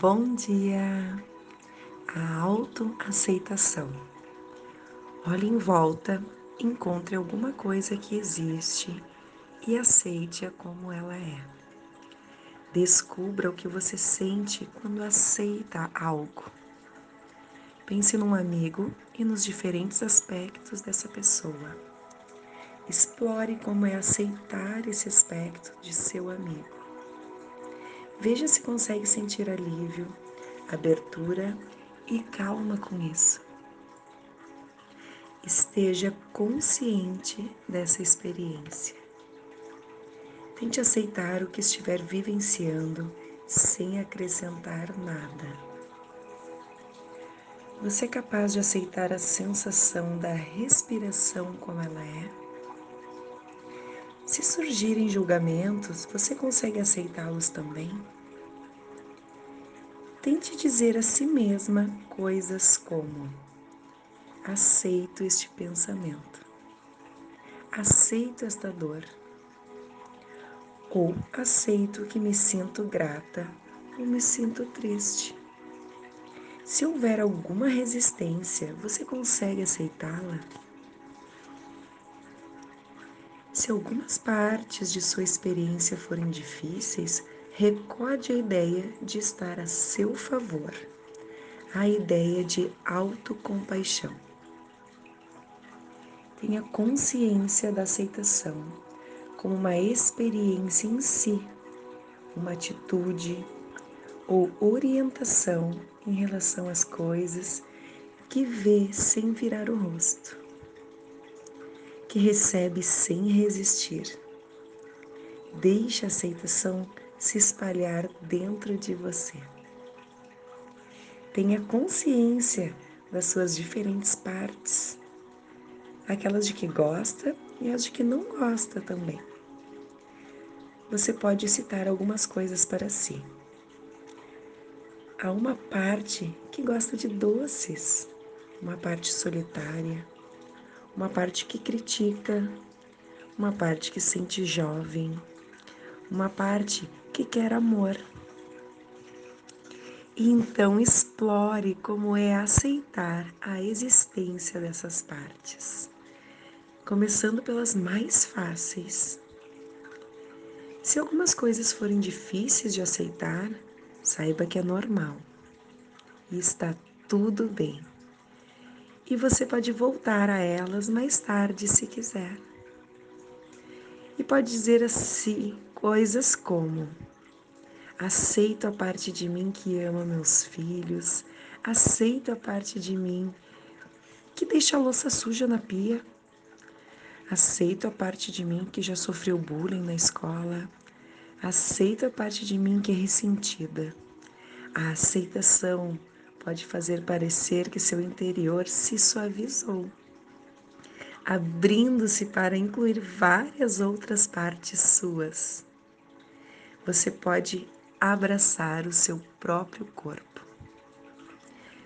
Bom dia! A autoaceitação. Olhe em volta, encontre alguma coisa que existe e aceite-a como ela é. Descubra o que você sente quando aceita algo. Pense num amigo e nos diferentes aspectos dessa pessoa. Explore como é aceitar esse aspecto de seu amigo. Veja se consegue sentir alívio, abertura e calma com isso. Esteja consciente dessa experiência. Tente aceitar o que estiver vivenciando sem acrescentar nada. Você é capaz de aceitar a sensação da respiração como ela é? Se surgirem julgamentos, você consegue aceitá-los também? Tente dizer a si mesma coisas como: aceito este pensamento, aceito esta dor, ou aceito que me sinto grata ou me sinto triste. Se houver alguma resistência, você consegue aceitá-la? Se algumas partes de sua experiência forem difíceis, recorde a ideia de estar a seu favor, a ideia de autocompaixão. Tenha consciência da aceitação como uma experiência em si, uma atitude ou orientação em relação às coisas que vê sem virar o rosto que recebe sem resistir. Deixe a aceitação se espalhar dentro de você. Tenha consciência das suas diferentes partes, aquelas de que gosta e as de que não gosta também. Você pode citar algumas coisas para si. Há uma parte que gosta de doces, uma parte solitária, uma parte que critica, uma parte que sente jovem, uma parte que quer amor. E então explore como é aceitar a existência dessas partes, começando pelas mais fáceis. Se algumas coisas forem difíceis de aceitar, saiba que é normal e está tudo bem e você pode voltar a elas mais tarde se quiser. E pode dizer assim coisas como: aceito a parte de mim que ama meus filhos, aceito a parte de mim que deixa a louça suja na pia, aceito a parte de mim que já sofreu bullying na escola, aceito a parte de mim que é ressentida. A aceitação pode fazer parecer que seu interior se suavizou, abrindo-se para incluir várias outras partes suas. Você pode abraçar o seu próprio corpo.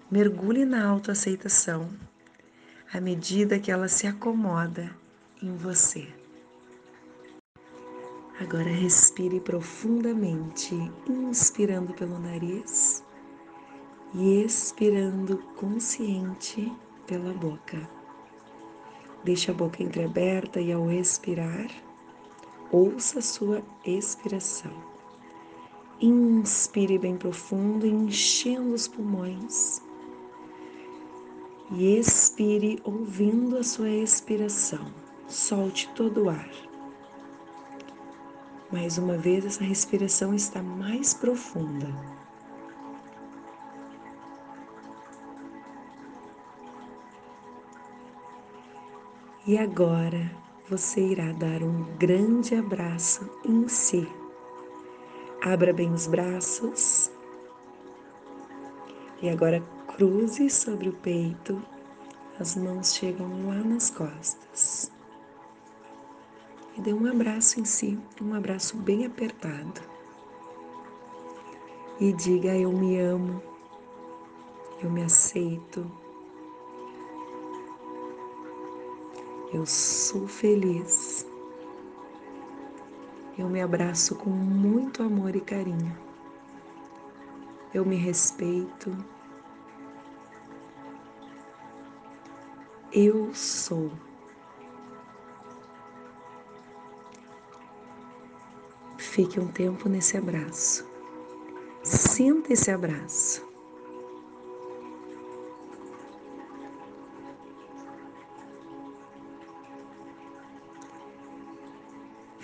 Mergulhe na autoaceitação à medida que ela se acomoda em você. Agora respire profundamente, inspirando pelo nariz e expirando consciente pela boca. Deixe a boca entreaberta e ao expirar, ouça a sua expiração. Inspire bem profundo, enchendo os pulmões. E expire ouvindo a sua expiração. Solte todo o ar. Mais uma vez, essa respiração está mais profunda. E agora você irá dar um grande abraço em si. Abra bem os braços. E agora cruze sobre o peito. As mãos chegam lá nas costas. E dê um abraço em si, um abraço bem apertado. E diga: Eu me amo, eu me aceito, Eu sou feliz. Eu me abraço com muito amor e carinho. eu me respeito, eu sou. Fique um tempo nesse abraço. Sinta esse abraço.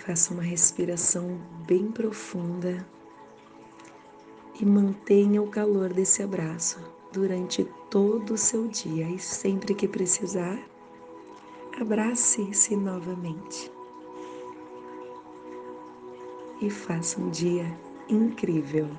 Faça uma respiração bem profunda e mantenha o calor desse abraço durante todo o seu dia e sempre que precisar, abrace-se novamente. E faça um dia incrível.